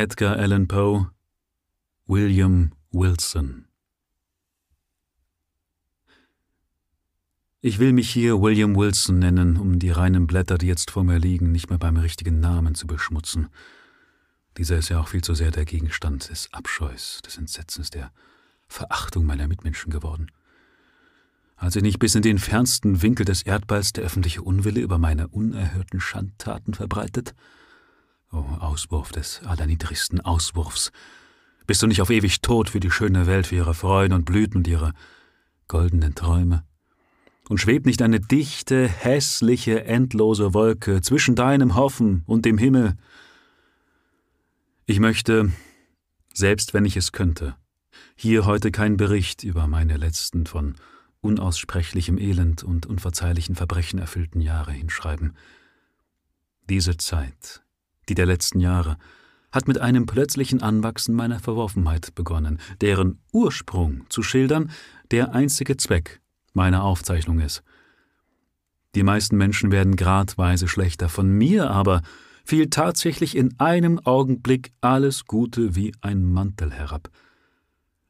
Edgar Allan Poe William Wilson Ich will mich hier William Wilson nennen, um die reinen Blätter, die jetzt vor mir liegen, nicht mehr beim richtigen Namen zu beschmutzen. Dieser ist ja auch viel zu sehr der Gegenstand des Abscheus, des Entsetzens, der Verachtung meiner Mitmenschen geworden. Als ich nicht bis in den fernsten Winkel des Erdballs der öffentliche Unwille über meine unerhörten Schandtaten verbreitet? Oh, Auswurf des allerniedrigsten Auswurfs! Bist du nicht auf ewig tot für die schöne Welt, für ihre Freuden und Blüten und ihre goldenen Träume? und schwebt nicht eine dichte, hässliche, endlose Wolke zwischen deinem Hoffen und dem Himmel. Ich möchte, selbst wenn ich es könnte, hier heute keinen Bericht über meine letzten von unaussprechlichem Elend und unverzeihlichen Verbrechen erfüllten Jahre hinschreiben. Diese Zeit, die der letzten Jahre, hat mit einem plötzlichen Anwachsen meiner Verworfenheit begonnen, deren Ursprung zu schildern der einzige Zweck meine Aufzeichnung ist. Die meisten Menschen werden gradweise schlechter, von mir aber fiel tatsächlich in einem Augenblick alles Gute wie ein Mantel herab.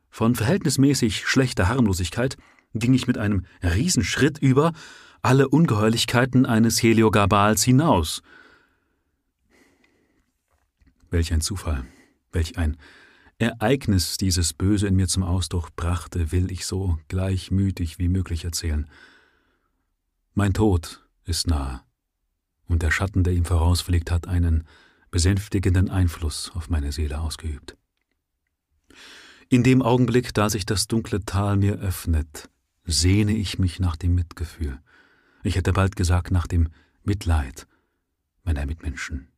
Von verhältnismäßig schlechter Harmlosigkeit ging ich mit einem Riesenschritt über alle Ungeheuerlichkeiten eines Heliogabals hinaus. Welch ein Zufall, welch ein Ereignis dieses Böse in mir zum Ausdruck brachte, will ich so gleichmütig wie möglich erzählen. Mein Tod ist nahe, und der Schatten, der ihm vorausfliegt, hat einen besänftigenden Einfluss auf meine Seele ausgeübt. In dem Augenblick, da sich das dunkle Tal mir öffnet, sehne ich mich nach dem Mitgefühl. Ich hätte bald gesagt nach dem Mitleid meiner Mitmenschen.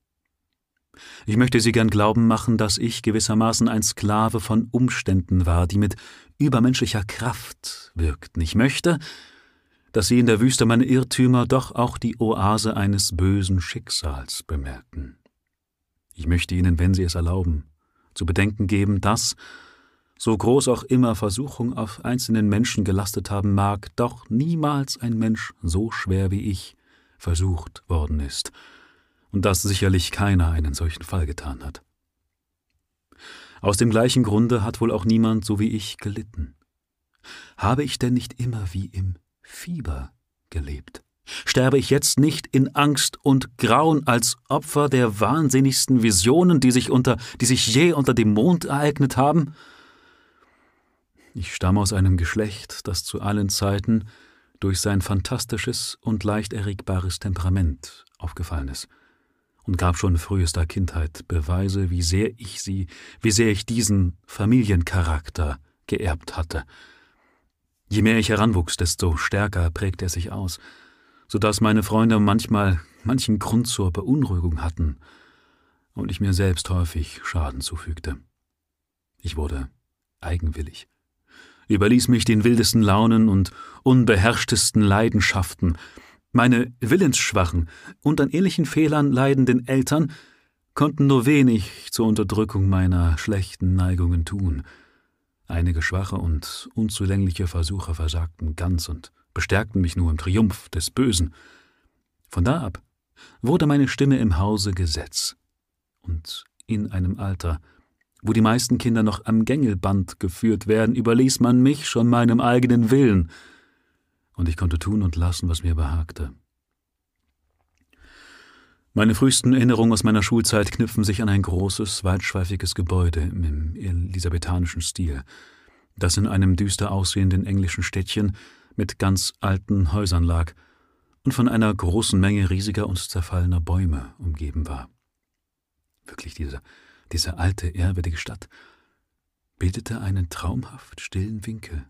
Ich möchte Sie gern glauben machen, dass ich gewissermaßen ein Sklave von Umständen war, die mit übermenschlicher Kraft wirkten. Ich möchte, dass Sie in der Wüste meine Irrtümer doch auch die Oase eines bösen Schicksals bemerken. Ich möchte Ihnen, wenn Sie es erlauben, zu bedenken geben, dass, so groß auch immer Versuchung auf einzelnen Menschen gelastet haben mag, doch niemals ein Mensch so schwer wie ich versucht worden ist, und dass sicherlich keiner einen solchen Fall getan hat. Aus dem gleichen Grunde hat wohl auch niemand so wie ich gelitten. Habe ich denn nicht immer wie im Fieber gelebt? Sterbe ich jetzt nicht in Angst und Grauen als Opfer der wahnsinnigsten Visionen, die sich, unter, die sich je unter dem Mond ereignet haben? Ich stamme aus einem Geschlecht, das zu allen Zeiten durch sein fantastisches und leicht erregbares Temperament aufgefallen ist und gab schon frühester Kindheit Beweise, wie sehr ich sie, wie sehr ich diesen Familiencharakter geerbt hatte. Je mehr ich heranwuchs, desto stärker prägte er sich aus, so dass meine Freunde manchmal manchen Grund zur Beunruhigung hatten und ich mir selbst häufig Schaden zufügte. Ich wurde eigenwillig, überließ mich den wildesten Launen und unbeherrschtesten Leidenschaften, meine willensschwachen und an ähnlichen Fehlern leidenden Eltern konnten nur wenig zur Unterdrückung meiner schlechten Neigungen tun. Einige schwache und unzulängliche Versuche versagten ganz und bestärkten mich nur im Triumph des Bösen. Von da ab wurde meine Stimme im Hause Gesetz. Und in einem Alter, wo die meisten Kinder noch am Gängelband geführt werden, überließ man mich schon meinem eigenen Willen – und ich konnte tun und lassen, was mir behagte. Meine frühesten Erinnerungen aus meiner Schulzeit knüpfen sich an ein großes, weitschweifiges Gebäude im elisabethanischen Stil, das in einem düster aussehenden englischen Städtchen mit ganz alten Häusern lag und von einer großen Menge riesiger und zerfallener Bäume umgeben war. Wirklich, diese, diese alte, ehrwürdige Stadt bildete einen traumhaft stillen Winkel.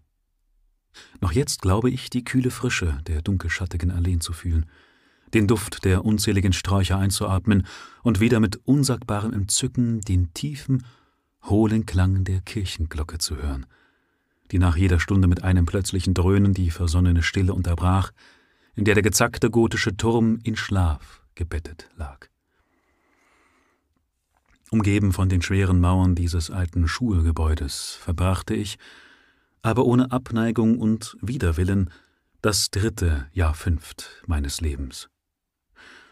Noch jetzt glaube ich, die kühle Frische der dunkelschattigen Alleen zu fühlen, den Duft der unzähligen Sträucher einzuatmen und wieder mit unsagbarem Entzücken den tiefen, hohlen Klang der Kirchenglocke zu hören, die nach jeder Stunde mit einem plötzlichen Dröhnen die versonnene Stille unterbrach, in der der gezackte gotische Turm in Schlaf gebettet lag. Umgeben von den schweren Mauern dieses alten Schulgebäudes verbrachte ich, aber ohne Abneigung und Widerwillen das dritte Jahr fünft meines Lebens.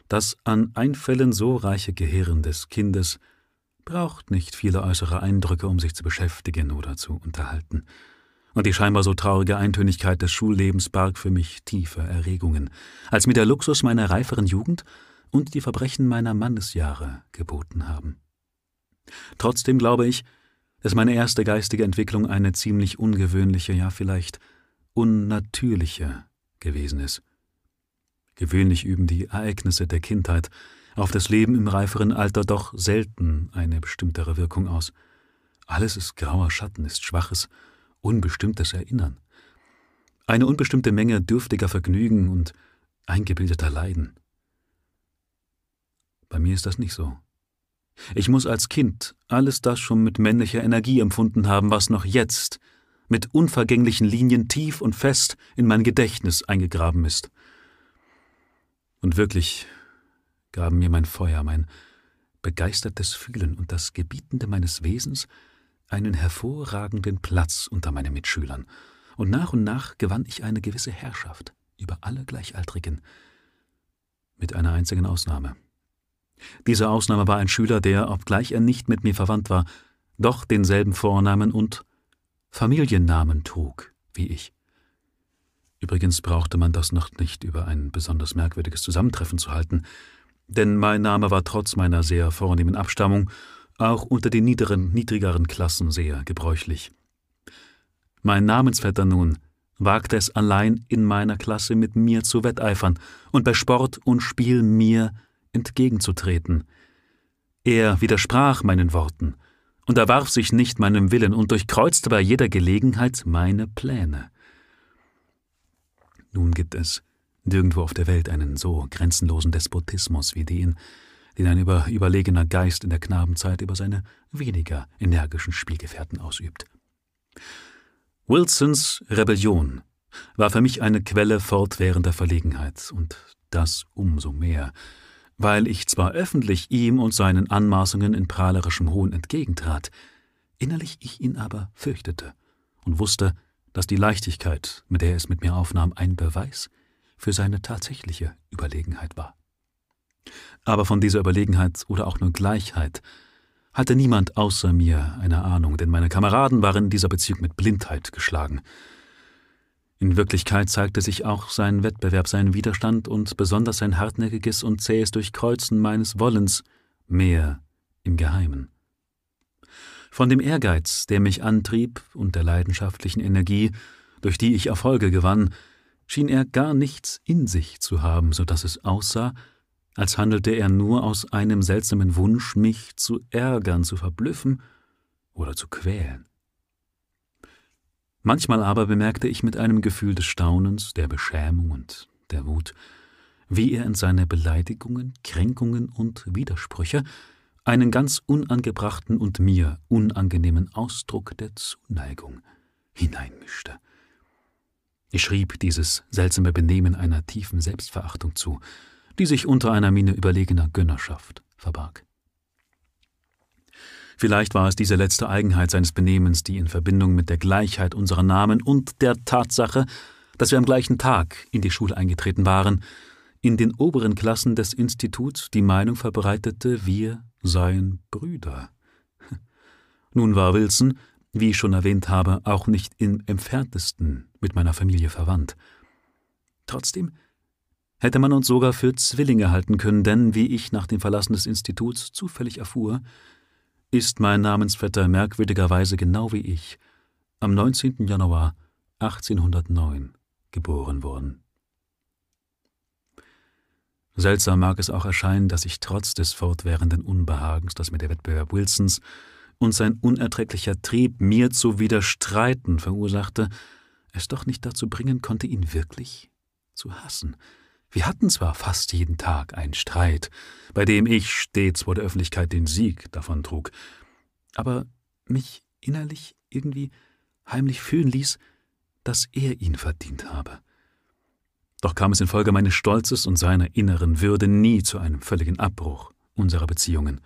Das an Einfällen so reiche Gehirn des Kindes braucht nicht viele äußere Eindrücke, um sich zu beschäftigen oder zu unterhalten. Und die scheinbar so traurige Eintönigkeit des Schullebens barg für mich tiefe Erregungen, als mir der Luxus meiner reiferen Jugend und die Verbrechen meiner Mannesjahre geboten haben. Trotzdem glaube ich, dass meine erste geistige Entwicklung eine ziemlich ungewöhnliche, ja vielleicht unnatürliche gewesen ist. Gewöhnlich üben die Ereignisse der Kindheit auf das Leben im reiferen Alter doch selten eine bestimmtere Wirkung aus. Alles ist grauer Schatten, ist schwaches, unbestimmtes Erinnern. Eine unbestimmte Menge dürftiger Vergnügen und eingebildeter Leiden. Bei mir ist das nicht so. Ich muss als Kind alles das schon mit männlicher Energie empfunden haben, was noch jetzt mit unvergänglichen Linien tief und fest in mein Gedächtnis eingegraben ist. Und wirklich gaben mir mein Feuer, mein begeistertes Fühlen und das Gebietende meines Wesens einen hervorragenden Platz unter meinen Mitschülern, und nach und nach gewann ich eine gewisse Herrschaft über alle Gleichaltrigen, mit einer einzigen Ausnahme. Diese Ausnahme war ein Schüler, der, obgleich er nicht mit mir verwandt war, doch denselben Vornamen und Familiennamen trug wie ich. Übrigens brauchte man das noch nicht über ein besonders merkwürdiges Zusammentreffen zu halten, denn mein Name war trotz meiner sehr vornehmen Abstammung auch unter den niederen, niedrigeren Klassen sehr gebräuchlich. Mein Namensvetter nun wagte es allein in meiner Klasse mit mir zu wetteifern und bei Sport und Spiel mir entgegenzutreten. Er widersprach meinen Worten, unterwarf sich nicht meinem Willen und durchkreuzte bei jeder Gelegenheit meine Pläne. Nun gibt es nirgendwo auf der Welt einen so grenzenlosen Despotismus wie den, den ein über überlegener Geist in der Knabenzeit über seine weniger energischen Spielgefährten ausübt. Wilsons Rebellion war für mich eine Quelle fortwährender Verlegenheit, und das umso mehr, weil ich zwar öffentlich ihm und seinen Anmaßungen in prahlerischem Hohn entgegentrat, innerlich ich ihn aber fürchtete und wusste, dass die Leichtigkeit, mit der er es mit mir aufnahm, ein Beweis für seine tatsächliche Überlegenheit war. Aber von dieser Überlegenheit oder auch nur Gleichheit hatte niemand außer mir eine Ahnung, denn meine Kameraden waren in dieser Beziehung mit Blindheit geschlagen. In Wirklichkeit zeigte sich auch sein Wettbewerb, sein Widerstand und besonders sein hartnäckiges und zähes Durchkreuzen meines Wollens mehr im Geheimen. Von dem Ehrgeiz, der mich antrieb, und der leidenschaftlichen Energie, durch die ich Erfolge gewann, schien er gar nichts in sich zu haben, so dass es aussah, als handelte er nur aus einem seltsamen Wunsch, mich zu ärgern, zu verblüffen oder zu quälen. Manchmal aber bemerkte ich mit einem Gefühl des Staunens, der Beschämung und der Wut, wie er in seine Beleidigungen, Kränkungen und Widersprüche einen ganz unangebrachten und mir unangenehmen Ausdruck der Zuneigung hineinmischte. Ich schrieb dieses seltsame Benehmen einer tiefen Selbstverachtung zu, die sich unter einer Miene überlegener Gönnerschaft verbarg. Vielleicht war es diese letzte Eigenheit seines Benehmens, die in Verbindung mit der Gleichheit unserer Namen und der Tatsache, dass wir am gleichen Tag in die Schule eingetreten waren, in den oberen Klassen des Instituts die Meinung verbreitete, wir seien Brüder. Nun war Wilson, wie ich schon erwähnt habe, auch nicht im entferntesten mit meiner Familie verwandt. Trotzdem hätte man uns sogar für Zwillinge halten können, denn, wie ich nach dem Verlassen des Instituts zufällig erfuhr, ist mein Namensvetter merkwürdigerweise genau wie ich am 19. Januar 1809 geboren worden. Seltsam mag es auch erscheinen, dass ich trotz des fortwährenden Unbehagens, das mir der Wettbewerb Wilsons und sein unerträglicher Trieb, mir zu widerstreiten verursachte, es doch nicht dazu bringen konnte, ihn wirklich zu hassen. Wir hatten zwar fast jeden Tag einen Streit, bei dem ich stets vor der Öffentlichkeit den Sieg davontrug, aber mich innerlich irgendwie heimlich fühlen ließ, dass er ihn verdient habe. Doch kam es infolge meines Stolzes und seiner inneren Würde nie zu einem völligen Abbruch unserer Beziehungen.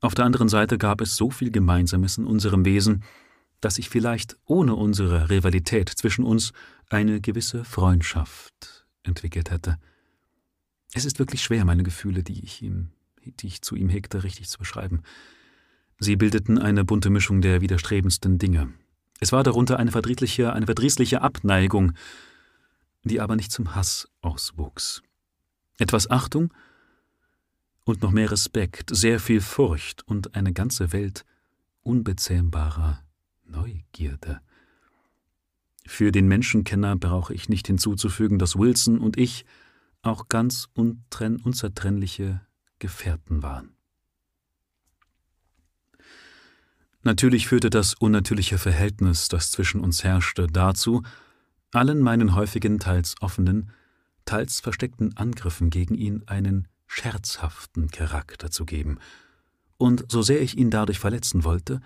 Auf der anderen Seite gab es so viel Gemeinsames in unserem Wesen, dass ich vielleicht ohne unsere Rivalität zwischen uns eine gewisse Freundschaft entwickelt hätte. Es ist wirklich schwer, meine Gefühle, die ich ihm die ich zu ihm hegte, richtig zu beschreiben. Sie bildeten eine bunte Mischung der widerstrebendsten Dinge. Es war darunter eine verdrießliche, eine verdrießliche Abneigung, die aber nicht zum Hass auswuchs. Etwas Achtung und noch mehr Respekt, sehr viel Furcht und eine ganze Welt unbezähmbarer Neugierde. Für den Menschenkenner brauche ich nicht hinzuzufügen, dass Wilson und ich auch ganz unzertrennliche Gefährten waren. Natürlich führte das unnatürliche Verhältnis, das zwischen uns herrschte, dazu, allen meinen häufigen, teils offenen, teils versteckten Angriffen gegen ihn einen scherzhaften Charakter zu geben, und so sehr ich ihn dadurch verletzen wollte,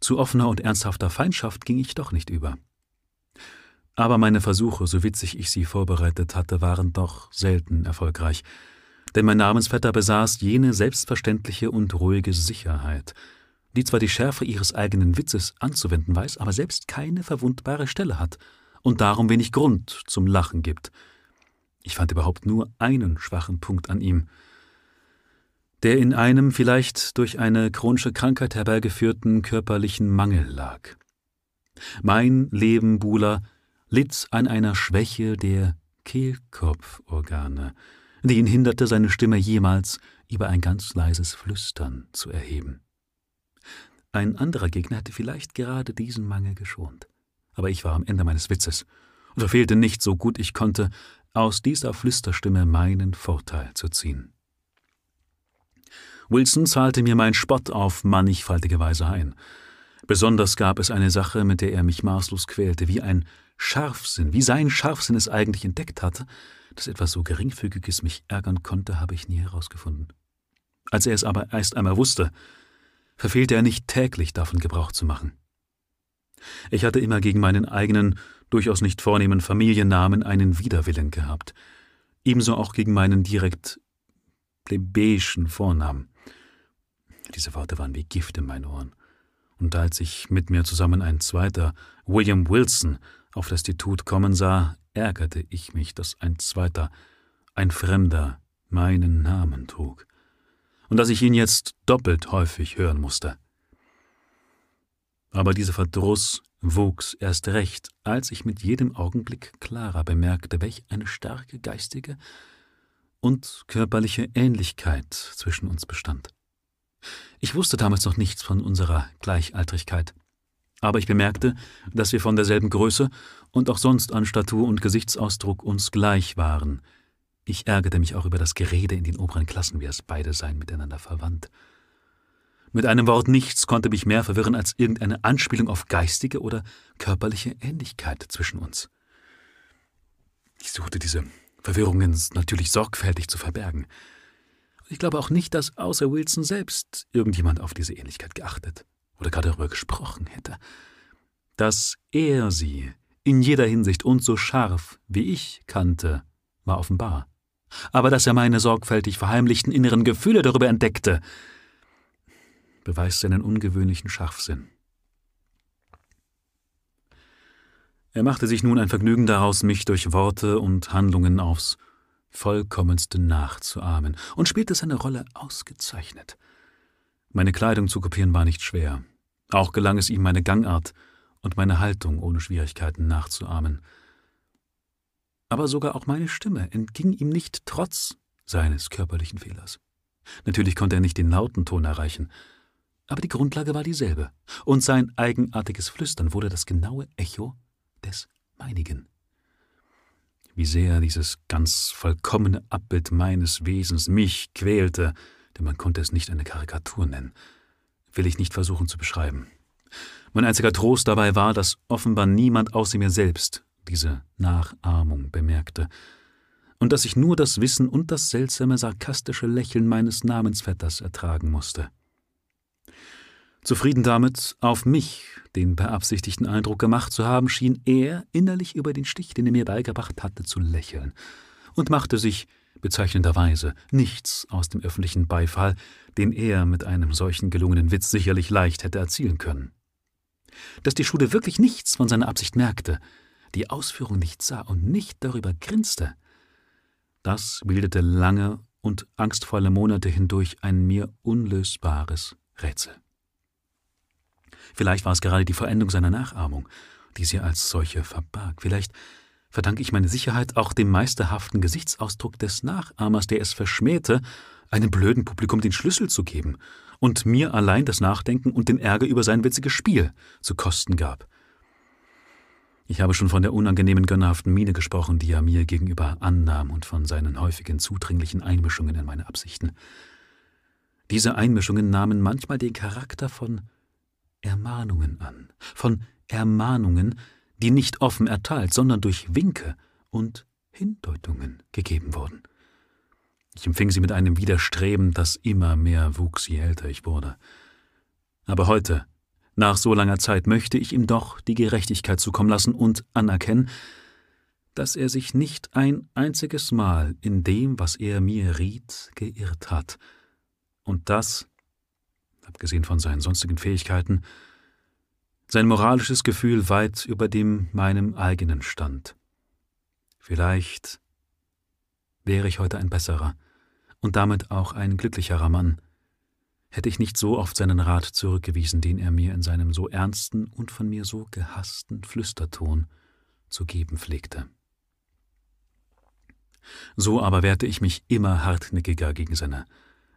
zu offener und ernsthafter Feindschaft ging ich doch nicht über. Aber meine Versuche, so witzig ich sie vorbereitet hatte, waren doch selten erfolgreich, denn mein Namensvetter besaß jene selbstverständliche und ruhige Sicherheit, die zwar die Schärfe ihres eigenen Witzes anzuwenden weiß, aber selbst keine verwundbare Stelle hat und darum wenig Grund zum Lachen gibt. Ich fand überhaupt nur einen schwachen Punkt an ihm, der in einem vielleicht durch eine chronische Krankheit herbeigeführten körperlichen Mangel lag. Mein Leben, Bula, litt an einer Schwäche der Kehlkopforgane, die ihn hinderte, seine Stimme jemals über ein ganz leises Flüstern zu erheben. Ein anderer Gegner hätte vielleicht gerade diesen Mangel geschont. Aber ich war am Ende meines Witzes und verfehlte nicht, so gut ich konnte, aus dieser Flüsterstimme meinen Vorteil zu ziehen. Wilson zahlte mir meinen Spott auf mannigfaltige Weise ein. Besonders gab es eine Sache, mit der er mich maßlos quälte, wie ein Scharfsinn, wie sein Scharfsinn es eigentlich entdeckt hatte, dass etwas so Geringfügiges mich ärgern konnte, habe ich nie herausgefunden. Als er es aber erst einmal wusste, verfehlte er nicht täglich davon Gebrauch zu machen. Ich hatte immer gegen meinen eigenen, durchaus nicht vornehmen Familiennamen einen Widerwillen gehabt, ebenso auch gegen meinen direkt plebejischen Vornamen. Diese Worte waren wie Gift in meinen Ohren. Und als ich mit mir zusammen ein zweiter, William Wilson, auf das Institut kommen sah, ärgerte ich mich, dass ein zweiter, ein Fremder, meinen Namen trug und dass ich ihn jetzt doppelt häufig hören musste. Aber dieser Verdruss wuchs erst recht, als ich mit jedem Augenblick klarer bemerkte, welch eine starke geistige und körperliche Ähnlichkeit zwischen uns bestand. Ich wusste damals noch nichts von unserer Gleichaltrigkeit, aber ich bemerkte, dass wir von derselben Größe und auch sonst an Statur und Gesichtsausdruck uns gleich waren – ich ärgerte mich auch über das Gerede in den oberen Klassen, wie es beide seien miteinander verwandt. Mit einem Wort nichts konnte mich mehr verwirren als irgendeine Anspielung auf geistige oder körperliche Ähnlichkeit zwischen uns. Ich suchte diese Verwirrungen natürlich sorgfältig zu verbergen. Ich glaube auch nicht, dass außer Wilson selbst irgendjemand auf diese Ähnlichkeit geachtet oder gerade darüber gesprochen hätte. Dass er sie in jeder Hinsicht und so scharf wie ich kannte, war offenbar aber dass er meine sorgfältig verheimlichten inneren Gefühle darüber entdeckte, beweist seinen ungewöhnlichen Scharfsinn. Er machte sich nun ein Vergnügen daraus, mich durch Worte und Handlungen aufs vollkommenste nachzuahmen und spielte seine Rolle ausgezeichnet. Meine Kleidung zu kopieren war nicht schwer. Auch gelang es ihm, meine Gangart und meine Haltung ohne Schwierigkeiten nachzuahmen aber sogar auch meine Stimme entging ihm nicht trotz seines körperlichen Fehlers. Natürlich konnte er nicht den lauten Ton erreichen, aber die Grundlage war dieselbe, und sein eigenartiges Flüstern wurde das genaue Echo des meinigen. Wie sehr dieses ganz vollkommene Abbild meines Wesens mich quälte, denn man konnte es nicht eine Karikatur nennen, will ich nicht versuchen zu beschreiben. Mein einziger Trost dabei war, dass offenbar niemand außer mir selbst diese Nachahmung bemerkte, und dass ich nur das Wissen und das seltsame sarkastische Lächeln meines Namensvetters ertragen musste. Zufrieden damit, auf mich den beabsichtigten Eindruck gemacht zu haben, schien er innerlich über den Stich, den er mir beigebracht hatte, zu lächeln und machte sich bezeichnenderweise nichts aus dem öffentlichen Beifall, den er mit einem solchen gelungenen Witz sicherlich leicht hätte erzielen können. Dass die Schule wirklich nichts von seiner Absicht merkte, die Ausführung nicht sah und nicht darüber grinste, das bildete lange und angstvolle Monate hindurch ein mir unlösbares Rätsel. Vielleicht war es gerade die Verendung seiner Nachahmung, die sie als solche verbarg. Vielleicht verdanke ich meine Sicherheit auch dem meisterhaften Gesichtsausdruck des Nachahmers, der es verschmähte, einem blöden Publikum den Schlüssel zu geben und mir allein das Nachdenken und den Ärger über sein witziges Spiel zu kosten gab. Ich habe schon von der unangenehmen gönnerhaften Miene gesprochen, die er mir gegenüber annahm und von seinen häufigen zudringlichen Einmischungen in meine Absichten. Diese Einmischungen nahmen manchmal den Charakter von Ermahnungen an, von Ermahnungen, die nicht offen erteilt, sondern durch Winke und Hindeutungen gegeben wurden. Ich empfing sie mit einem Widerstreben, das immer mehr wuchs, je älter ich wurde. Aber heute, nach so langer Zeit, möchte ich ihm doch die Gerechtigkeit zukommen lassen und anerkennen, dass er sich nicht ein einziges Mal in dem, was er mir riet, geirrt hat, und dass, abgesehen von seinen sonstigen Fähigkeiten, sein moralisches Gefühl weit über dem meinem eigenen stand. Vielleicht wäre ich heute ein besserer und damit auch ein glücklicherer Mann, hätte ich nicht so oft seinen Rat zurückgewiesen, den er mir in seinem so ernsten und von mir so gehassten Flüsterton zu geben pflegte. So aber wehrte ich mich immer hartnäckiger gegen seine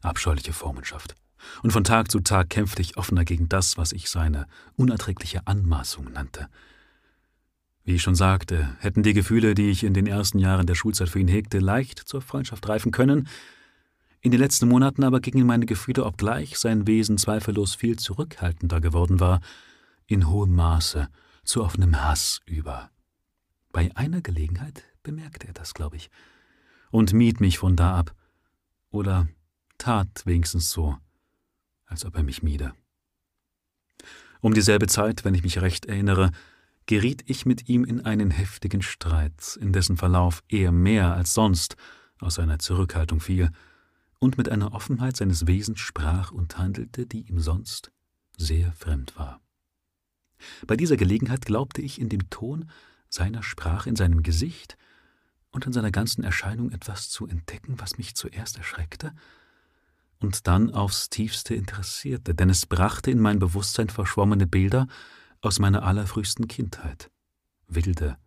abscheuliche Vormundschaft und von Tag zu Tag kämpfte ich offener gegen das, was ich seine unerträgliche Anmaßung nannte. Wie ich schon sagte, hätten die Gefühle, die ich in den ersten Jahren der Schulzeit für ihn hegte, leicht zur Freundschaft reifen können. In den letzten Monaten aber gingen meine Gefühle, obgleich sein Wesen zweifellos viel zurückhaltender geworden war, in hohem Maße zu offenem Hass über. Bei einer Gelegenheit bemerkte er das, glaube ich, und mied mich von da ab, oder tat wenigstens so, als ob er mich miede. Um dieselbe Zeit, wenn ich mich recht erinnere, geriet ich mit ihm in einen heftigen Streit, in dessen Verlauf er mehr als sonst aus seiner Zurückhaltung fiel und mit einer Offenheit seines Wesens sprach und handelte, die ihm sonst sehr fremd war. Bei dieser Gelegenheit glaubte ich in dem Ton seiner Sprache, in seinem Gesicht und in seiner ganzen Erscheinung etwas zu entdecken, was mich zuerst erschreckte und dann aufs tiefste interessierte, denn es brachte in mein Bewusstsein verschwommene Bilder aus meiner allerfrühsten Kindheit, wilde,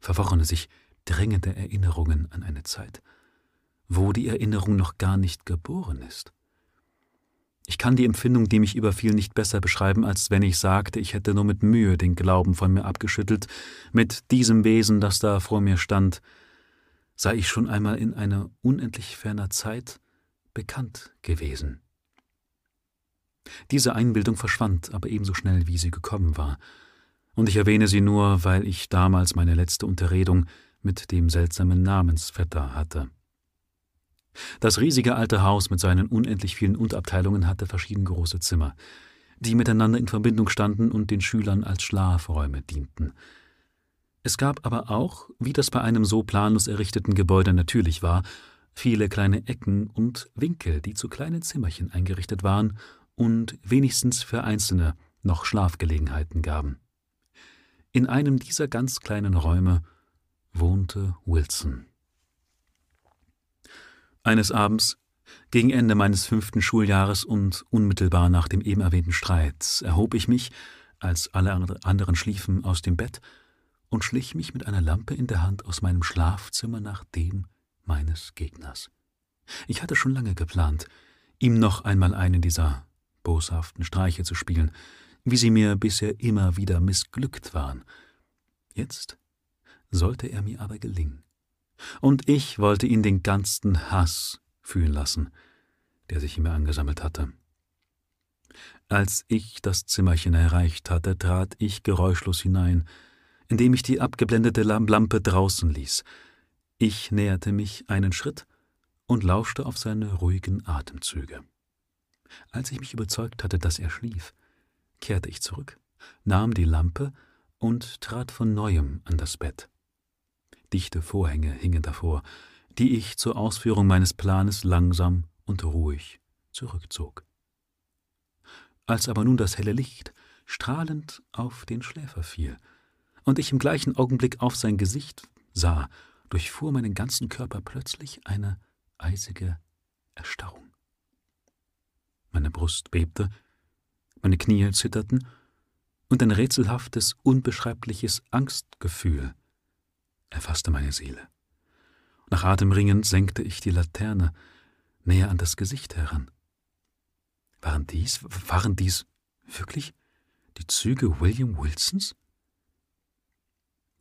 verworrene, sich drängende Erinnerungen an eine Zeit, wo die Erinnerung noch gar nicht geboren ist. Ich kann die Empfindung, die mich überfiel, nicht besser beschreiben, als wenn ich sagte, ich hätte nur mit Mühe den Glauben von mir abgeschüttelt, mit diesem Wesen, das da vor mir stand, sei ich schon einmal in einer unendlich ferner Zeit bekannt gewesen. Diese Einbildung verschwand aber ebenso schnell, wie sie gekommen war, und ich erwähne sie nur, weil ich damals meine letzte Unterredung mit dem seltsamen Namensvetter hatte. Das riesige alte Haus mit seinen unendlich vielen Unterabteilungen hatte verschieden große Zimmer, die miteinander in Verbindung standen und den Schülern als Schlafräume dienten. Es gab aber auch, wie das bei einem so planlos errichteten Gebäude natürlich war, viele kleine Ecken und Winkel, die zu kleinen Zimmerchen eingerichtet waren und wenigstens für Einzelne noch Schlafgelegenheiten gaben. In einem dieser ganz kleinen Räume wohnte Wilson. Eines Abends, gegen Ende meines fünften Schuljahres und unmittelbar nach dem eben erwähnten Streit, erhob ich mich, als alle anderen schliefen, aus dem Bett und schlich mich mit einer Lampe in der Hand aus meinem Schlafzimmer nach dem meines Gegners. Ich hatte schon lange geplant, ihm noch einmal einen dieser boshaften Streiche zu spielen, wie sie mir bisher immer wieder missglückt waren. Jetzt sollte er mir aber gelingen. Und ich wollte ihn den ganzen Hass fühlen lassen, der sich in mir angesammelt hatte. Als ich das Zimmerchen erreicht hatte, trat ich geräuschlos hinein, indem ich die abgeblendete Lampe draußen ließ, ich näherte mich einen Schritt und lauschte auf seine ruhigen Atemzüge. Als ich mich überzeugt hatte, dass er schlief, kehrte ich zurück, nahm die Lampe und trat von neuem an das Bett. Dichte Vorhänge hingen davor, die ich zur Ausführung meines Planes langsam und ruhig zurückzog. Als aber nun das helle Licht strahlend auf den Schläfer fiel und ich im gleichen Augenblick auf sein Gesicht sah durchfuhr meinen ganzen Körper plötzlich eine eisige Erstarrung. Meine Brust bebte, meine Knie zitterten, und ein rätselhaftes, unbeschreibliches Angstgefühl erfasste meine Seele. Nach Atem ringend senkte ich die Laterne näher an das Gesicht heran. Waren dies, waren dies wirklich die Züge William Wilsons?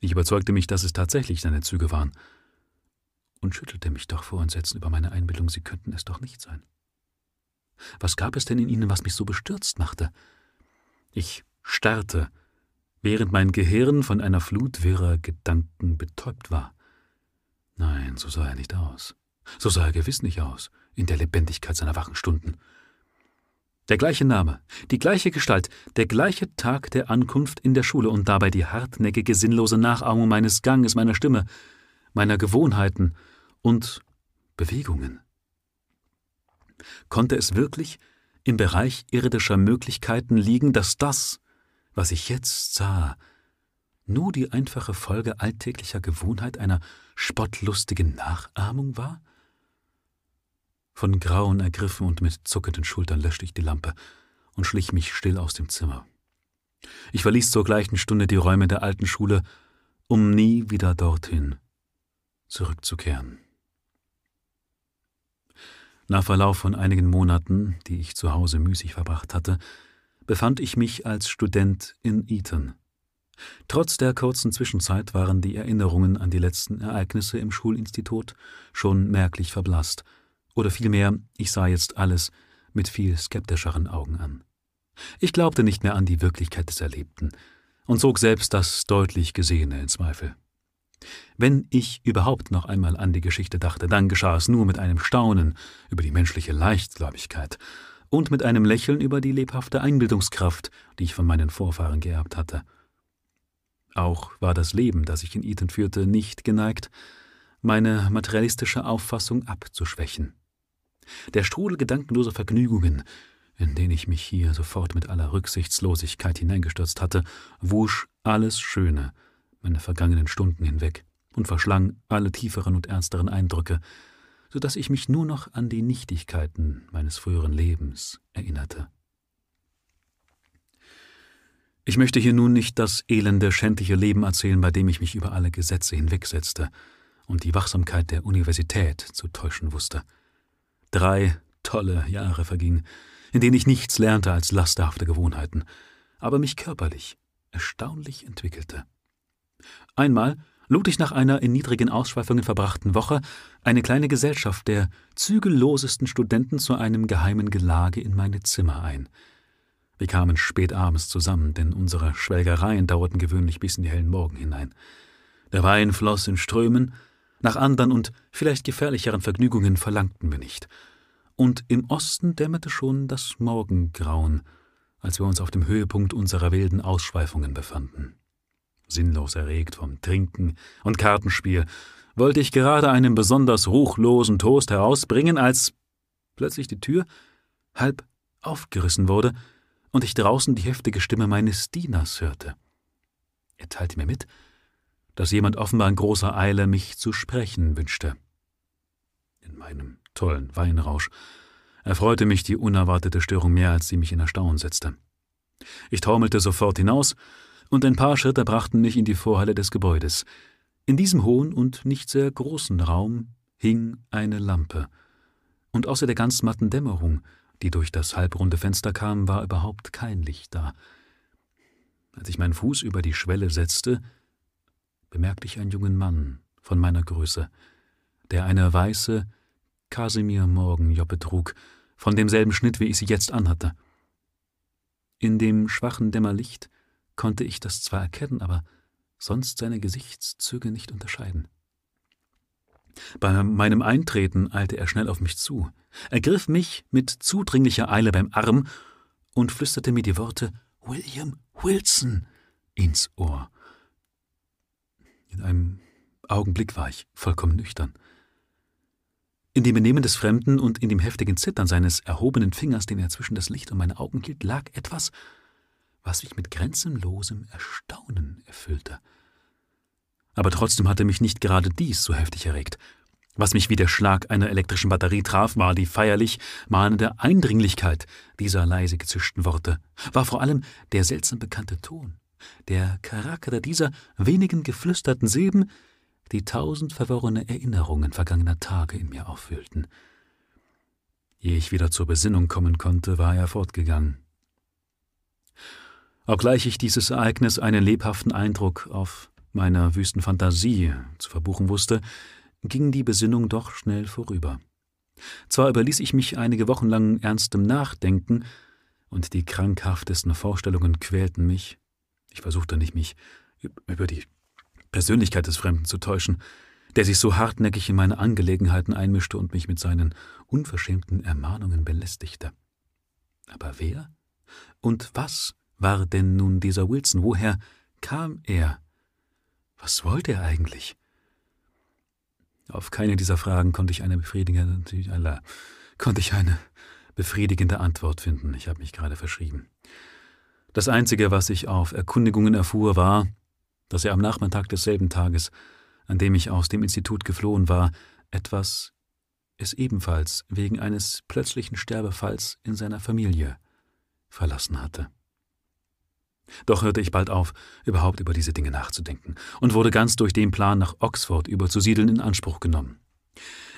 Ich überzeugte mich, dass es tatsächlich seine Züge waren und schüttelte mich doch vor Entsetzen über meine Einbildung, sie könnten es doch nicht sein. Was gab es denn in ihnen, was mich so bestürzt machte? Ich starrte, während mein Gehirn von einer Flut wirrer Gedanken betäubt war. Nein, so sah er nicht aus. So sah er gewiss nicht aus, in der Lebendigkeit seiner wachen Stunden. Der gleiche Name, die gleiche Gestalt, der gleiche Tag der Ankunft in der Schule und dabei die hartnäckige, sinnlose Nachahmung meines Ganges, meiner Stimme, meiner Gewohnheiten und Bewegungen. Konnte es wirklich im Bereich irdischer Möglichkeiten liegen, dass das, was ich jetzt sah, nur die einfache Folge alltäglicher Gewohnheit einer spottlustigen Nachahmung war? Von Grauen ergriffen und mit zuckenden Schultern löschte ich die Lampe und schlich mich still aus dem Zimmer. Ich verließ zur gleichen Stunde die Räume der alten Schule, um nie wieder dorthin zurückzukehren. Nach Verlauf von einigen Monaten, die ich zu Hause müßig verbracht hatte, befand ich mich als Student in Eton. Trotz der kurzen Zwischenzeit waren die Erinnerungen an die letzten Ereignisse im Schulinstitut schon merklich verblasst, oder vielmehr, ich sah jetzt alles mit viel skeptischeren Augen an. Ich glaubte nicht mehr an die Wirklichkeit des Erlebten und zog selbst das deutlich Gesehene in Zweifel. Wenn ich überhaupt noch einmal an die Geschichte dachte, dann geschah es nur mit einem Staunen über die menschliche Leichtgläubigkeit und mit einem Lächeln über die lebhafte Einbildungskraft, die ich von meinen Vorfahren geerbt hatte. Auch war das Leben, das ich in Eton führte, nicht geneigt, meine materialistische Auffassung abzuschwächen. Der Strudel gedankenloser Vergnügungen, in den ich mich hier sofort mit aller Rücksichtslosigkeit hineingestürzt hatte, wusch alles Schöne meine vergangenen Stunden hinweg und verschlang alle tieferen und ernsteren Eindrücke, so dass ich mich nur noch an die Nichtigkeiten meines früheren Lebens erinnerte. Ich möchte hier nun nicht das elende, schändliche Leben erzählen, bei dem ich mich über alle Gesetze hinwegsetzte und die Wachsamkeit der Universität zu täuschen wusste. Drei tolle Jahre vergingen, in denen ich nichts lernte als lasterhafte Gewohnheiten, aber mich körperlich erstaunlich entwickelte. Einmal lud ich nach einer in niedrigen Ausschweifungen verbrachten Woche eine kleine Gesellschaft der zügellosesten Studenten zu einem geheimen Gelage in meine Zimmer ein. Wir kamen spät abends zusammen, denn unsere Schwelgereien dauerten gewöhnlich bis in die hellen Morgen hinein. Der Wein floss in Strömen, nach anderen und vielleicht gefährlicheren Vergnügungen verlangten wir nicht. Und im Osten dämmerte schon das Morgengrauen, als wir uns auf dem Höhepunkt unserer wilden Ausschweifungen befanden sinnlos erregt vom Trinken und Kartenspiel, wollte ich gerade einen besonders ruchlosen Toast herausbringen, als plötzlich die Tür halb aufgerissen wurde und ich draußen die heftige Stimme meines Dieners hörte. Er teilte mir mit, dass jemand offenbar in großer Eile mich zu sprechen wünschte. In meinem tollen Weinrausch erfreute mich die unerwartete Störung mehr, als sie mich in Erstaunen setzte. Ich taumelte sofort hinaus und ein paar Schritte brachten mich in die Vorhalle des Gebäudes. In diesem hohen und nicht sehr großen Raum hing eine Lampe, und außer der ganz matten Dämmerung, die durch das halbrunde Fenster kam, war überhaupt kein Licht da. Als ich meinen Fuß über die Schwelle setzte, bemerkte ich einen jungen Mann von meiner Größe, der eine weiße Kasimir-Morgenjoppe trug, von demselben Schnitt, wie ich sie jetzt anhatte. In dem schwachen Dämmerlicht konnte ich das zwar erkennen, aber sonst seine Gesichtszüge nicht unterscheiden. Bei meinem Eintreten eilte er schnell auf mich zu, ergriff mich mit zudringlicher Eile beim Arm und flüsterte mir die Worte William Wilson ins Ohr. In einem Augenblick war ich vollkommen nüchtern. In dem Benehmen des Fremden und in dem heftigen Zittern seines erhobenen Fingers, den er zwischen das Licht und meine Augen hielt, lag etwas, was mich mit grenzenlosem Erstaunen erfüllte. Aber trotzdem hatte mich nicht gerade dies so heftig erregt. Was mich wie der Schlag einer elektrischen Batterie traf, war die feierlich mahnende Eindringlichkeit dieser leise gezischten Worte, war vor allem der seltsam bekannte Ton, der Charakter dieser wenigen geflüsterten Silben, die tausend verworrene Erinnerungen vergangener Tage in mir auffüllten. Ehe ich wieder zur Besinnung kommen konnte, war er fortgegangen. Obgleich ich dieses Ereignis einen lebhaften Eindruck auf meiner wüsten Fantasie zu verbuchen wusste, ging die Besinnung doch schnell vorüber. Zwar überließ ich mich einige Wochen lang ernstem Nachdenken, und die krankhaftesten Vorstellungen quälten mich. Ich versuchte nicht, mich über die Persönlichkeit des Fremden zu täuschen, der sich so hartnäckig in meine Angelegenheiten einmischte und mich mit seinen unverschämten Ermahnungen belästigte. Aber wer und was war denn nun dieser Wilson? Woher kam er? Was wollte er eigentlich? Auf keine dieser Fragen konnte ich eine befriedigende, konnte ich eine befriedigende Antwort finden. Ich habe mich gerade verschrieben. Das Einzige, was ich auf Erkundigungen erfuhr, war, dass er am Nachmittag desselben Tages, an dem ich aus dem Institut geflohen war, etwas es ebenfalls wegen eines plötzlichen Sterbefalls in seiner Familie verlassen hatte. Doch hörte ich bald auf, überhaupt über diese Dinge nachzudenken und wurde ganz durch den Plan, nach Oxford überzusiedeln, in Anspruch genommen.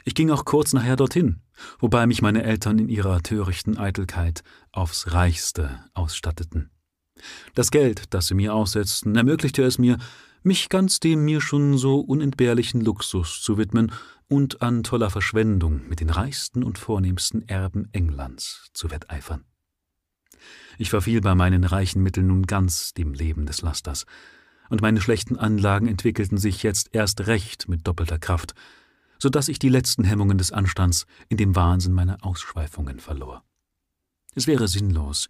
Ich ging auch kurz nachher dorthin, wobei mich meine Eltern in ihrer törichten Eitelkeit aufs Reichste ausstatteten. Das Geld, das sie mir aussetzten, ermöglichte es mir, mich ganz dem mir schon so unentbehrlichen Luxus zu widmen und an toller Verschwendung mit den reichsten und vornehmsten Erben Englands zu wetteifern. Ich verfiel bei meinen reichen Mitteln nun ganz dem Leben des Lasters, und meine schlechten Anlagen entwickelten sich jetzt erst recht mit doppelter Kraft, so dass ich die letzten Hemmungen des Anstands in dem Wahnsinn meiner Ausschweifungen verlor. Es wäre sinnlos,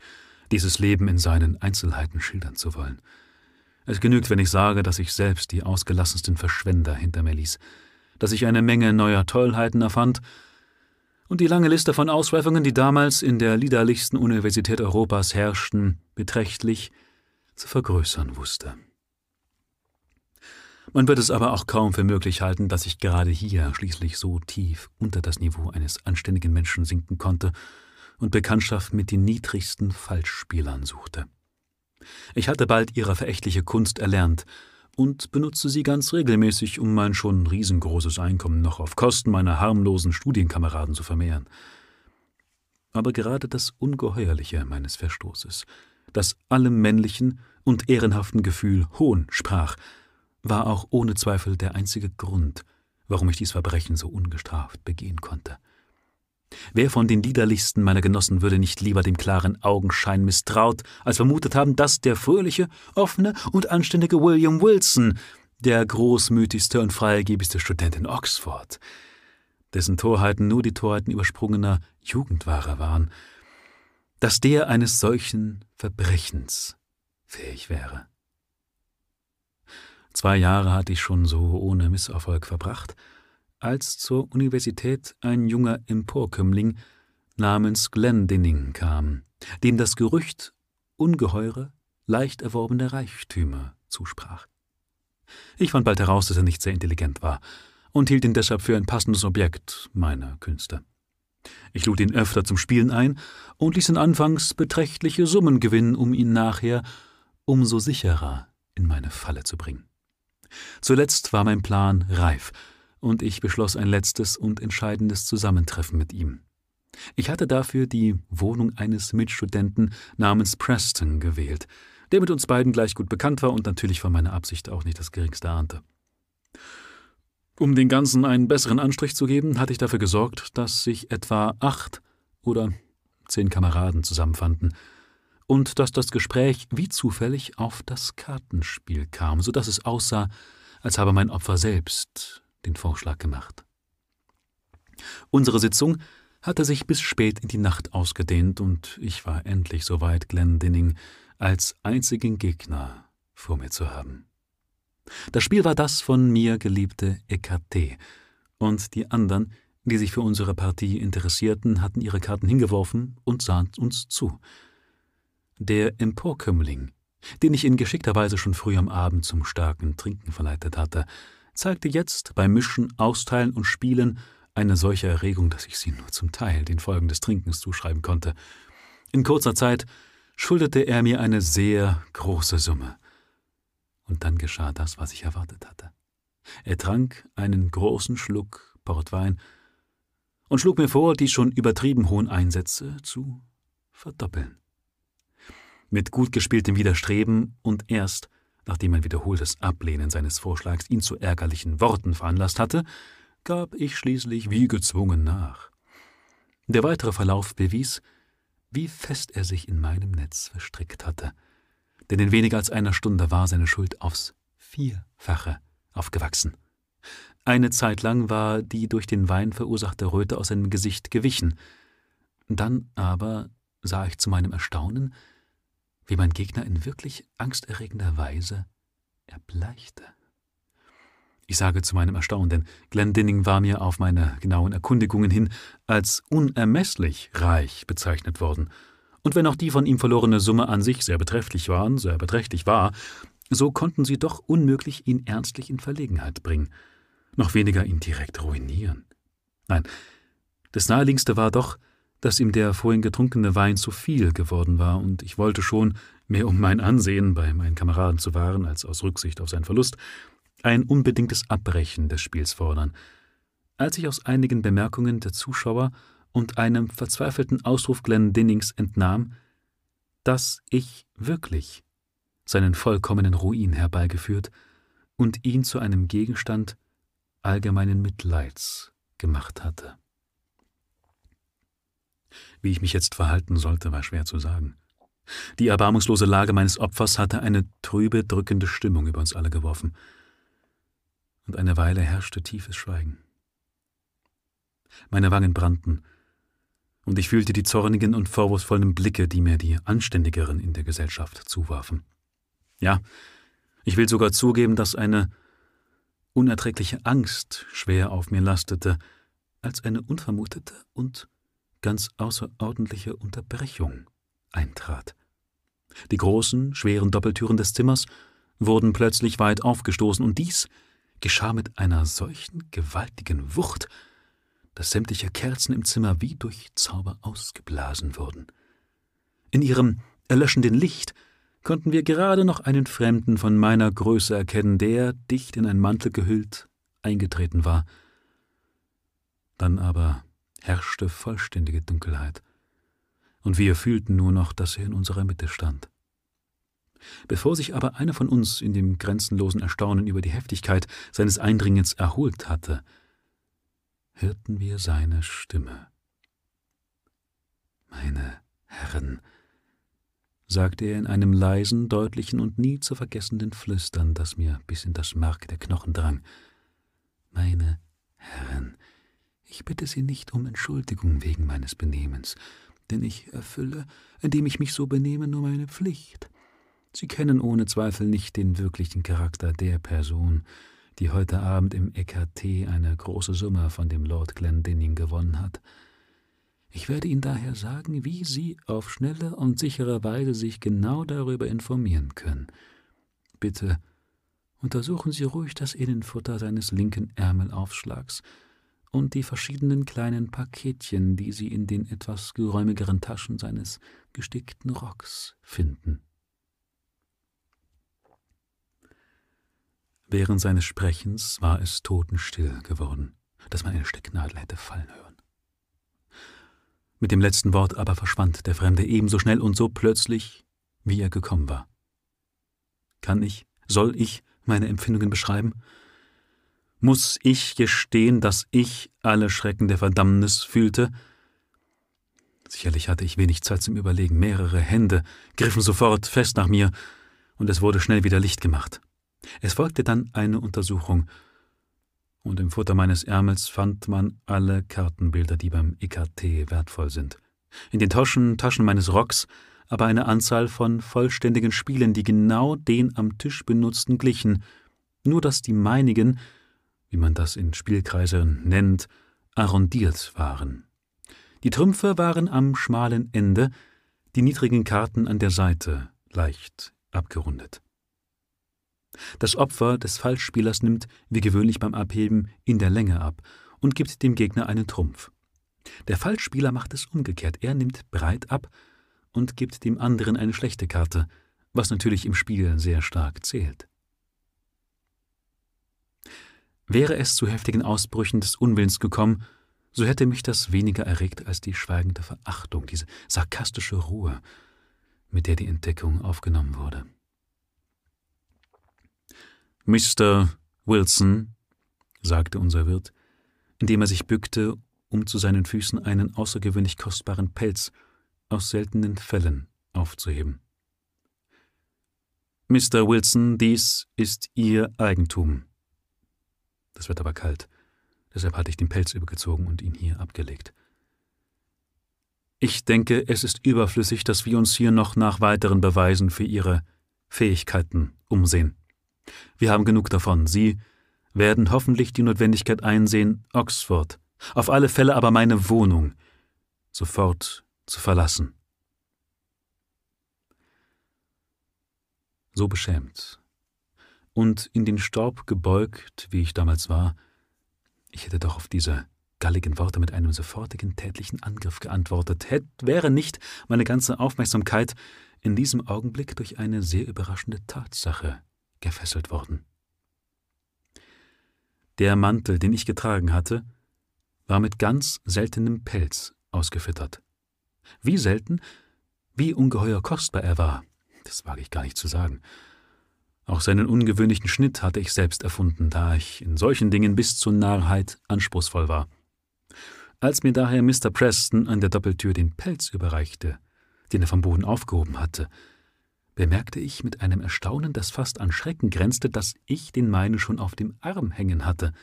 dieses Leben in seinen Einzelheiten schildern zu wollen. Es genügt, wenn ich sage, dass ich selbst die ausgelassensten Verschwender hinter mir ließ, dass ich eine Menge neuer Tollheiten erfand und die lange Liste von Ausschweifungen, die damals in der liederlichsten Universität Europas herrschten, beträchtlich zu vergrößern wusste. Man wird es aber auch kaum für möglich halten, dass ich gerade hier schließlich so tief unter das Niveau eines anständigen Menschen sinken konnte und Bekanntschaft mit den niedrigsten Falschspielern suchte. Ich hatte bald ihre verächtliche Kunst erlernt und benutzte sie ganz regelmäßig, um mein schon riesengroßes Einkommen noch auf Kosten meiner harmlosen Studienkameraden zu vermehren. Aber gerade das Ungeheuerliche meines Verstoßes, das allem männlichen und ehrenhaften Gefühl Hohn sprach, war auch ohne Zweifel der einzige Grund, warum ich dies Verbrechen so ungestraft begehen konnte. Wer von den liederlichsten meiner Genossen würde nicht lieber dem klaren Augenschein misstraut, als vermutet haben, dass der fröhliche, offene und anständige William Wilson, der großmütigste und freigebigste Student in Oxford, dessen Torheiten nur die Torheiten übersprungener Jugendware waren, dass der eines solchen Verbrechens fähig wäre. Zwei Jahre hatte ich schon so ohne Misserfolg verbracht, als zur Universität ein junger Emporkömmling namens Glendinning kam, dem das Gerücht ungeheure, leicht erworbene Reichtümer zusprach. Ich fand bald heraus, dass er nicht sehr intelligent war und hielt ihn deshalb für ein passendes Objekt meiner Künste. Ich lud ihn öfter zum Spielen ein und ließ ihn anfangs beträchtliche Summen gewinnen, um ihn nachher umso sicherer in meine Falle zu bringen. Zuletzt war mein Plan reif, und ich beschloss ein letztes und entscheidendes Zusammentreffen mit ihm. Ich hatte dafür die Wohnung eines Mitstudenten namens Preston gewählt, der mit uns beiden gleich gut bekannt war und natürlich von meiner Absicht auch nicht das geringste ahnte. Um den Ganzen einen besseren Anstrich zu geben, hatte ich dafür gesorgt, dass sich etwa acht oder zehn Kameraden zusammenfanden und dass das Gespräch wie zufällig auf das Kartenspiel kam, so dass es aussah, als habe mein Opfer selbst den Vorschlag gemacht. Unsere Sitzung hatte sich bis spät in die Nacht ausgedehnt und ich war endlich so weit, Glendinning als einzigen Gegner vor mir zu haben. Das Spiel war das von mir geliebte Ekarte, und die anderen, die sich für unsere Partie interessierten, hatten ihre Karten hingeworfen und sahen uns zu. Der Emporkömmling, den ich in geschickter Weise schon früh am Abend zum starken Trinken verleitet hatte, zeigte jetzt beim Mischen, Austeilen und Spielen eine solche Erregung, dass ich sie nur zum Teil den Folgen des Trinkens zuschreiben konnte. In kurzer Zeit schuldete er mir eine sehr große Summe. Und dann geschah das, was ich erwartet hatte. Er trank einen großen Schluck Portwein und schlug mir vor, die schon übertrieben hohen Einsätze zu verdoppeln. Mit gut gespieltem Widerstreben und erst, nachdem ein wiederholtes Ablehnen seines Vorschlags ihn zu ärgerlichen Worten veranlasst hatte, gab ich schließlich wie gezwungen nach. Der weitere Verlauf bewies, wie fest er sich in meinem Netz verstrickt hatte, denn in weniger als einer Stunde war seine Schuld aufs Vierfache aufgewachsen. Eine Zeit lang war die durch den Wein verursachte Röte aus seinem Gesicht gewichen. Dann aber sah ich zu meinem Erstaunen, wie mein Gegner in wirklich angsterregender Weise erbleichte. Ich sage zu meinem Erstaunen, denn Glendinning war mir auf meine genauen Erkundigungen hin als unermesslich reich bezeichnet worden. Und wenn auch die von ihm verlorene Summe an sich sehr beträchtlich waren, sehr beträchtlich war, so konnten sie doch unmöglich ihn ernstlich in Verlegenheit bringen, noch weniger ihn direkt ruinieren. Nein, das Naheliegendste war doch, dass ihm der vorhin getrunkene Wein zu viel geworden war, und ich wollte schon, mehr um mein Ansehen bei meinen Kameraden zu wahren, als aus Rücksicht auf seinen Verlust, ein unbedingtes Abbrechen des Spiels fordern, als ich aus einigen Bemerkungen der Zuschauer und einem verzweifelten Ausruf Glenn Dinnings entnahm, dass ich wirklich seinen vollkommenen Ruin herbeigeführt und ihn zu einem Gegenstand allgemeinen Mitleids gemacht hatte. Wie ich mich jetzt verhalten sollte, war schwer zu sagen. Die erbarmungslose Lage meines Opfers hatte eine trübe, drückende Stimmung über uns alle geworfen und eine Weile herrschte tiefes Schweigen. Meine Wangen brannten, und ich fühlte die zornigen und vorwurfsvollen Blicke, die mir die Anständigeren in der Gesellschaft zuwarfen. Ja, ich will sogar zugeben, dass eine unerträgliche Angst schwer auf mir lastete, als eine unvermutete und ganz außerordentliche Unterbrechung eintrat. Die großen, schweren Doppeltüren des Zimmers wurden plötzlich weit aufgestoßen, und dies geschah mit einer solchen gewaltigen Wucht, dass sämtliche Kerzen im Zimmer wie durch Zauber ausgeblasen wurden. In ihrem erlöschenden Licht konnten wir gerade noch einen Fremden von meiner Größe erkennen, der, dicht in ein Mantel gehüllt, eingetreten war. Dann aber herrschte vollständige Dunkelheit, und wir fühlten nur noch, dass er in unserer Mitte stand. Bevor sich aber einer von uns in dem grenzenlosen Erstaunen über die Heftigkeit seines Eindringens erholt hatte, hörten wir seine Stimme. Meine Herren, sagte er in einem leisen, deutlichen und nie zu vergessenden Flüstern, das mir bis in das Mark der Knochen drang. Meine Herren, ich bitte Sie nicht um Entschuldigung wegen meines Benehmens, denn ich erfülle, indem ich mich so benehme, nur meine Pflicht. Sie kennen ohne Zweifel nicht den wirklichen Charakter der Person, die heute Abend im EKT eine große Summe von dem Lord Glendinning gewonnen hat. Ich werde Ihnen daher sagen, wie Sie auf schnelle und sichere Weise sich genau darüber informieren können. Bitte untersuchen Sie ruhig das Innenfutter seines linken Ärmelaufschlags und die verschiedenen kleinen Paketchen, die Sie in den etwas geräumigeren Taschen seines gestickten Rocks finden. Während seines Sprechens war es totenstill geworden, dass man eine Stecknadel hätte fallen hören. Mit dem letzten Wort aber verschwand der Fremde ebenso schnell und so plötzlich, wie er gekommen war. Kann ich, soll ich meine Empfindungen beschreiben? Muss ich gestehen, dass ich alle Schrecken der Verdammnis fühlte? Sicherlich hatte ich wenig Zeit zum Überlegen. Mehrere Hände griffen sofort fest nach mir, und es wurde schnell wieder Licht gemacht. Es folgte dann eine Untersuchung, und im Futter meines Ärmels fand man alle Kartenbilder, die beim EKT wertvoll sind. In den Taschen, Taschen meines Rocks aber eine Anzahl von vollständigen Spielen, die genau den am Tisch benutzten glichen, nur dass die meinigen, wie man das in Spielkreisen nennt, arrondiert waren. Die Trümpfe waren am schmalen Ende, die niedrigen Karten an der Seite leicht abgerundet. Das Opfer des Falschspielers nimmt, wie gewöhnlich beim Abheben, in der Länge ab und gibt dem Gegner einen Trumpf. Der Falschspieler macht es umgekehrt. Er nimmt breit ab und gibt dem anderen eine schlechte Karte, was natürlich im Spiel sehr stark zählt. Wäre es zu heftigen Ausbrüchen des Unwillens gekommen, so hätte mich das weniger erregt als die schweigende Verachtung, diese sarkastische Ruhe, mit der die Entdeckung aufgenommen wurde. Mr. Wilson, sagte unser Wirt, indem er sich bückte, um zu seinen Füßen einen außergewöhnlich kostbaren Pelz aus seltenen Fellen aufzuheben. Mr. Wilson, dies ist Ihr Eigentum. Das wird aber kalt, deshalb hatte ich den Pelz übergezogen und ihn hier abgelegt. Ich denke, es ist überflüssig, dass wir uns hier noch nach weiteren Beweisen für Ihre Fähigkeiten umsehen. Wir haben genug davon. Sie werden hoffentlich die Notwendigkeit einsehen, Oxford, auf alle Fälle aber meine Wohnung, sofort zu verlassen. So beschämt und in den Staub gebeugt, wie ich damals war, ich hätte doch auf diese galligen Worte mit einem sofortigen tätlichen Angriff geantwortet, hätte, wäre nicht meine ganze Aufmerksamkeit in diesem Augenblick durch eine sehr überraschende Tatsache gefesselt worden. Der Mantel, den ich getragen hatte, war mit ganz seltenem Pelz ausgefüttert. Wie selten, wie ungeheuer kostbar er war, das wage ich gar nicht zu sagen. Auch seinen ungewöhnlichen Schnitt hatte ich selbst erfunden, da ich in solchen Dingen bis zur Narrheit anspruchsvoll war. Als mir daher Mr. Preston an der Doppeltür den Pelz überreichte, den er vom Boden aufgehoben hatte, bemerkte ich mit einem Erstaunen, das fast an Schrecken grenzte, dass ich den meinen schon auf dem Arm hängen hatte,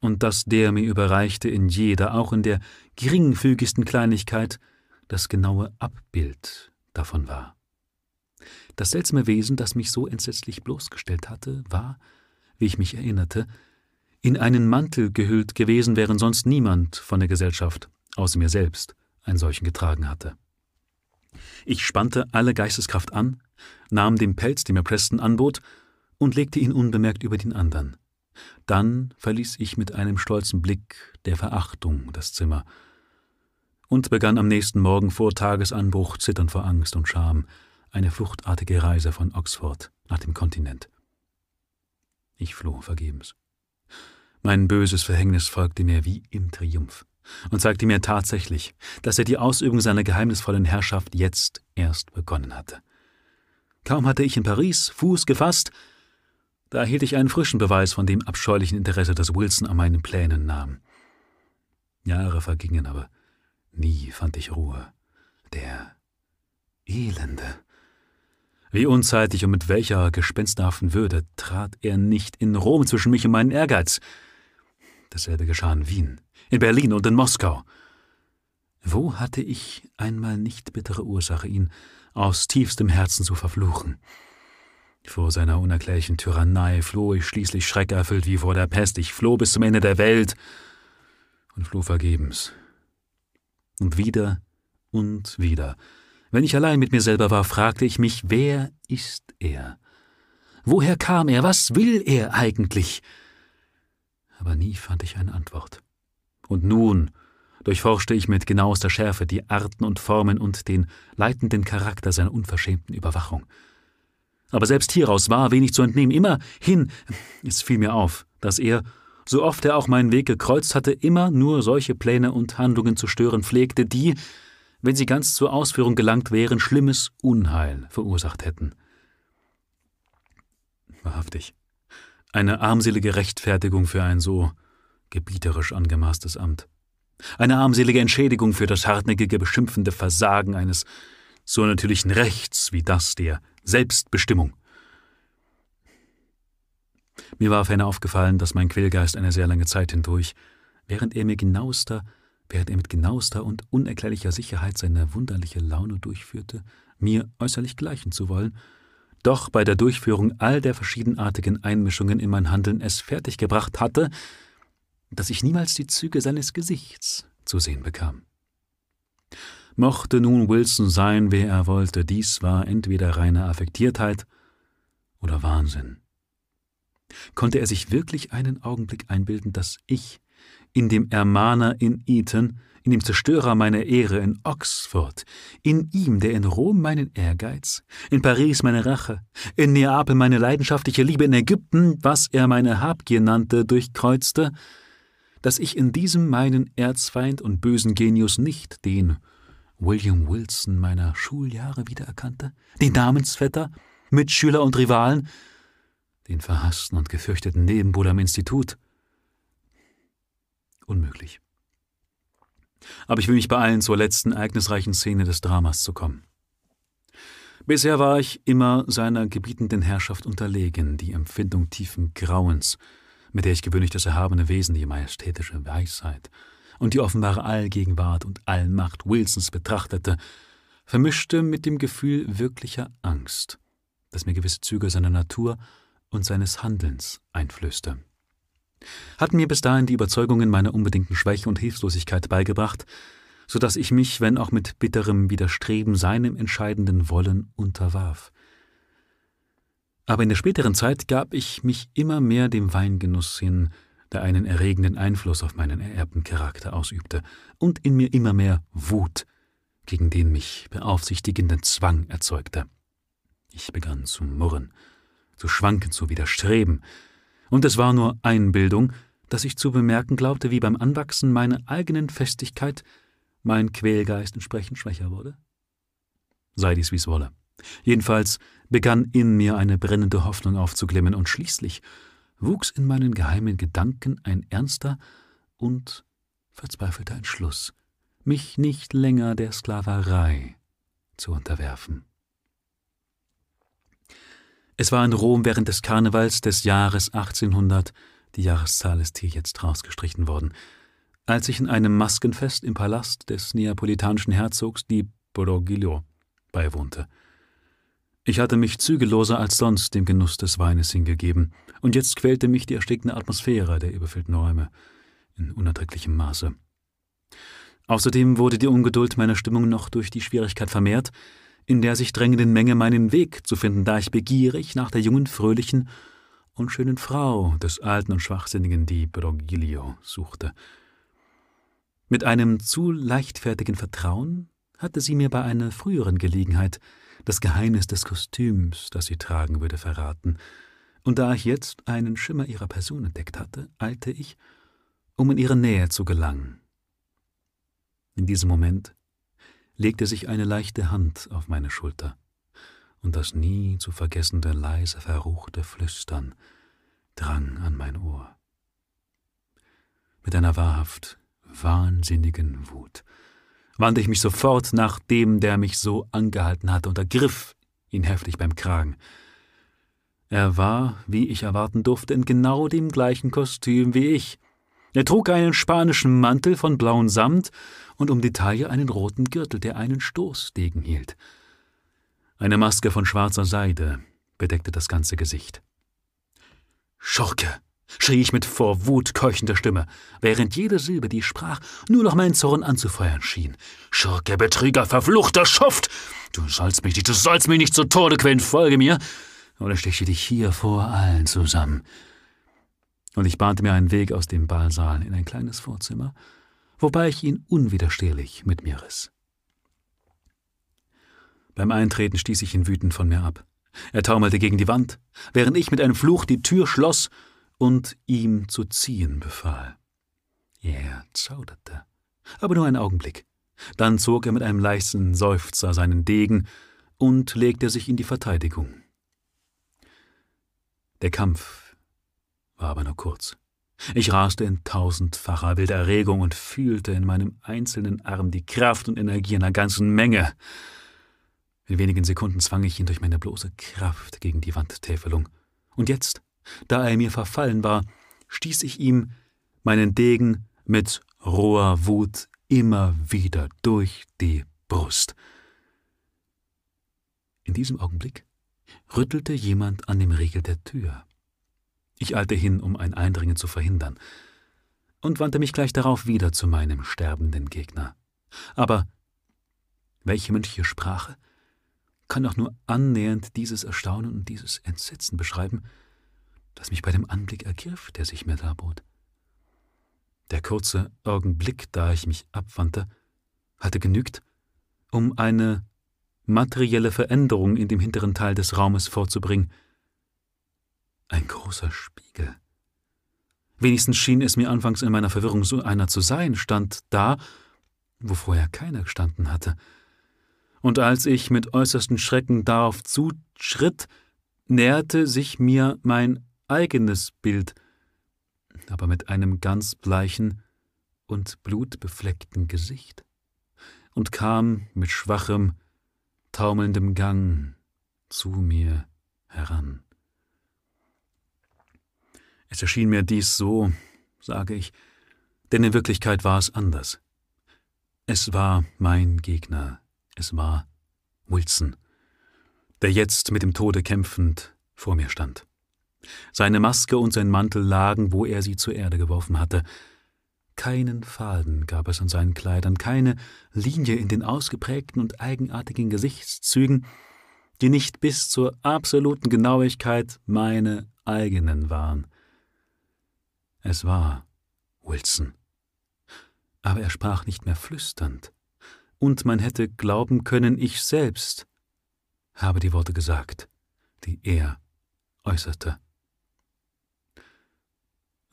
und dass der mir überreichte in jeder, auch in der geringfügigsten Kleinigkeit, das genaue Abbild davon war. Das seltsame Wesen, das mich so entsetzlich bloßgestellt hatte, war, wie ich mich erinnerte, in einen Mantel gehüllt gewesen, während sonst niemand von der Gesellschaft, außer mir selbst, einen solchen getragen hatte. Ich spannte alle Geisteskraft an, nahm den Pelz, den mir Preston anbot, und legte ihn unbemerkt über den anderen. Dann verließ ich mit einem stolzen Blick der Verachtung das Zimmer und begann am nächsten Morgen vor Tagesanbruch zitternd vor Angst und Scham eine fluchtartige Reise von Oxford nach dem Kontinent. Ich floh vergebens. Mein böses Verhängnis folgte mir wie im Triumph und zeigte mir tatsächlich, dass er die Ausübung seiner geheimnisvollen Herrschaft jetzt erst begonnen hatte. Kaum hatte ich in Paris Fuß gefasst, da erhielt ich einen frischen Beweis von dem abscheulichen Interesse, das Wilson an meinen Plänen nahm. Jahre vergingen, aber nie fand ich Ruhe. Der Elende. Wie unzeitig und mit welcher gespensterhaften Würde trat er nicht in Rom zwischen mich und meinen Ehrgeiz. Dasselbe geschah in Wien, in Berlin und in Moskau. Wo hatte ich einmal nicht bittere Ursache, ihn aus tiefstem Herzen zu verfluchen? Vor seiner unerklärlichen Tyrannei floh ich schließlich schreckerfüllt wie vor der Pest. Ich floh bis zum Ende der Welt und floh vergebens. Und wieder und wieder. Wenn ich allein mit mir selber war, fragte ich mich, wer ist er? Woher kam er? Was will er eigentlich? Aber nie fand ich eine Antwort. Und nun durchforschte ich mit genauester Schärfe die Arten und Formen und den leitenden Charakter seiner unverschämten Überwachung. Aber selbst hieraus war wenig zu entnehmen. Immerhin, es fiel mir auf, dass er, so oft er auch meinen Weg gekreuzt hatte, immer nur solche Pläne und Handlungen zu stören pflegte, die, wenn sie ganz zur Ausführung gelangt wären, schlimmes Unheil verursacht hätten. Wahrhaftig, eine armselige Rechtfertigung für ein so gebieterisch angemaßtes Amt. Eine armselige Entschädigung für das hartnäckige, beschimpfende Versagen eines so natürlichen Rechts wie das der Selbstbestimmung. Mir war ferner aufgefallen, dass mein Quälgeist eine sehr lange Zeit hindurch, während er mir genauester, während er mit genauester und unerklärlicher Sicherheit seine wunderliche Laune durchführte, mir äußerlich gleichen zu wollen, doch bei der Durchführung all der verschiedenartigen Einmischungen in mein Handeln es fertiggebracht hatte, dass ich niemals die Züge seines Gesichts zu sehen bekam. Mochte nun Wilson sein, wer er wollte, dies war entweder reine Affektiertheit oder Wahnsinn? Konnte er sich wirklich einen Augenblick einbilden, dass ich, in dem Ermahner in Eton, in dem Zerstörer meiner Ehre in Oxford, in ihm, der in Rom meinen Ehrgeiz, in Paris meine Rache, in Neapel meine leidenschaftliche Liebe, in Ägypten, was er meine Habgier nannte, durchkreuzte, dass ich in diesem meinen Erzfeind und bösen Genius nicht den William Wilson meiner Schuljahre wiedererkannte, den Namensvetter, Mitschüler und Rivalen, den verhassten und gefürchteten Nebenbuhler im Institut. Unmöglich aber ich will mich beeilen, zur letzten ereignisreichen Szene des Dramas zu kommen. Bisher war ich immer seiner gebietenden Herrschaft unterlegen, die Empfindung tiefen Grauens, mit der ich gewöhnlich das erhabene Wesen, die majestätische Weisheit und die offenbare Allgegenwart und Allmacht Wilsons betrachtete, vermischte mit dem Gefühl wirklicher Angst, das mir gewisse Züge seiner Natur und seines Handelns einflößte hatten mir bis dahin die Überzeugungen meiner unbedingten Schwäche und Hilflosigkeit beigebracht, so dass ich mich, wenn auch mit bitterem Widerstreben seinem entscheidenden Wollen unterwarf. Aber in der späteren Zeit gab ich mich immer mehr dem Weingenuss hin, der einen erregenden Einfluss auf meinen ererbten Charakter ausübte, und in mir immer mehr Wut gegen den mich beaufsichtigenden Zwang erzeugte. Ich begann zu murren, zu schwanken, zu widerstreben, und es war nur Einbildung, dass ich zu bemerken glaubte, wie beim Anwachsen meiner eigenen Festigkeit mein Quälgeist entsprechend schwächer wurde? Sei dies wie's wolle. Jedenfalls begann in mir eine brennende Hoffnung aufzuglimmen, und schließlich wuchs in meinen geheimen Gedanken ein ernster und verzweifelter Entschluss, mich nicht länger der Sklaverei zu unterwerfen. Es war in Rom während des Karnevals des Jahres 1800, die Jahreszahl ist hier jetzt rausgestrichen worden, als ich in einem Maskenfest im Palast des neapolitanischen Herzogs di Broglio beiwohnte. Ich hatte mich zügelloser als sonst dem Genuss des Weines hingegeben, und jetzt quälte mich die erstickende Atmosphäre der überfüllten Räume in unerträglichem Maße. Außerdem wurde die Ungeduld meiner Stimmung noch durch die Schwierigkeit vermehrt, in der sich drängenden Menge meinen Weg zu finden, da ich begierig nach der jungen, fröhlichen und schönen Frau des alten und schwachsinnigen Di Brogilio suchte. Mit einem zu leichtfertigen Vertrauen hatte sie mir bei einer früheren Gelegenheit das Geheimnis des Kostüms, das sie tragen würde, verraten, und da ich jetzt einen Schimmer ihrer Person entdeckt hatte, eilte ich, um in ihre Nähe zu gelangen. In diesem Moment legte sich eine leichte Hand auf meine Schulter, und das nie zu vergessende leise verruchte Flüstern drang an mein Ohr. Mit einer wahrhaft wahnsinnigen Wut wandte ich mich sofort nach dem, der mich so angehalten hatte, und ergriff ihn heftig beim Kragen. Er war, wie ich erwarten durfte, in genau dem gleichen Kostüm wie ich, er trug einen spanischen Mantel von blauem Samt und um die Taille einen roten Gürtel, der einen Stoßdegen hielt. Eine Maske von schwarzer Seide bedeckte das ganze Gesicht. Schurke! schrie ich mit vor Wut keuchender Stimme, während jede Silbe, die ich sprach, nur noch meinen Zorn anzufeuern schien. Schurke, Betrüger, verfluchter Schuft! Du sollst mich nicht, du sollst mich nicht zu Tode quälen, folge mir, oder steche dich hier vor allen zusammen und ich bahnte mir einen Weg aus dem Ballsaal in ein kleines Vorzimmer, wobei ich ihn unwiderstehlich mit mir riss. Beim Eintreten stieß ich ihn wütend von mir ab. Er taumelte gegen die Wand, während ich mit einem Fluch die Tür schloss und ihm zu ziehen befahl. Er zauderte, aber nur einen Augenblick. Dann zog er mit einem leichten Seufzer seinen Degen und legte sich in die Verteidigung. Der Kampf war aber nur kurz. Ich raste in tausendfacher wilder Erregung und fühlte in meinem einzelnen Arm die Kraft und Energie einer ganzen Menge. In wenigen Sekunden zwang ich ihn durch meine bloße Kraft gegen die Wandtäfelung. Und jetzt, da er mir verfallen war, stieß ich ihm meinen Degen mit roher Wut immer wieder durch die Brust. In diesem Augenblick rüttelte jemand an dem Riegel der Tür. Ich eilte hin, um ein Eindringen zu verhindern, und wandte mich gleich darauf wieder zu meinem sterbenden Gegner. Aber welche mündliche Sprache kann auch nur annähernd dieses Erstaunen und dieses Entsetzen beschreiben, das mich bei dem Anblick ergriff, der sich mir darbot. Der kurze Augenblick, da ich mich abwandte, hatte genügt, um eine materielle Veränderung in dem hinteren Teil des Raumes vorzubringen. Ein großer Spiegel. Wenigstens schien es mir anfangs in meiner Verwirrung so einer zu sein, stand da, wo vorher keiner gestanden hatte. Und als ich mit äußersten Schrecken darauf zuschritt, näherte sich mir mein eigenes Bild, aber mit einem ganz bleichen und blutbefleckten Gesicht, und kam mit schwachem, taumelndem Gang zu mir heran. Es erschien mir dies so, sage ich, denn in Wirklichkeit war es anders. Es war mein Gegner, es war Wilson, der jetzt mit dem Tode kämpfend vor mir stand. Seine Maske und sein Mantel lagen, wo er sie zur Erde geworfen hatte. Keinen Faden gab es an seinen Kleidern, keine Linie in den ausgeprägten und eigenartigen Gesichtszügen, die nicht bis zur absoluten Genauigkeit meine eigenen waren. Es war Wilson. Aber er sprach nicht mehr flüsternd, und man hätte glauben können, ich selbst habe die Worte gesagt, die er äußerte.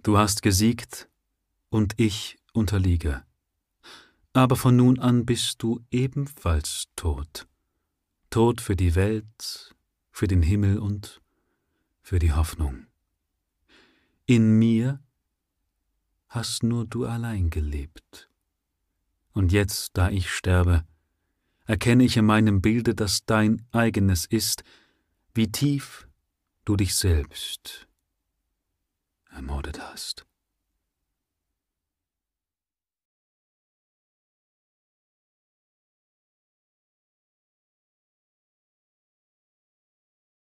Du hast gesiegt, und ich unterliege. Aber von nun an bist du ebenfalls tot. Tot für die Welt, für den Himmel und für die Hoffnung. In mir hast nur du allein gelebt. Und jetzt, da ich sterbe, erkenne ich in meinem Bilde, das dein eigenes ist, wie tief du dich selbst ermordet hast.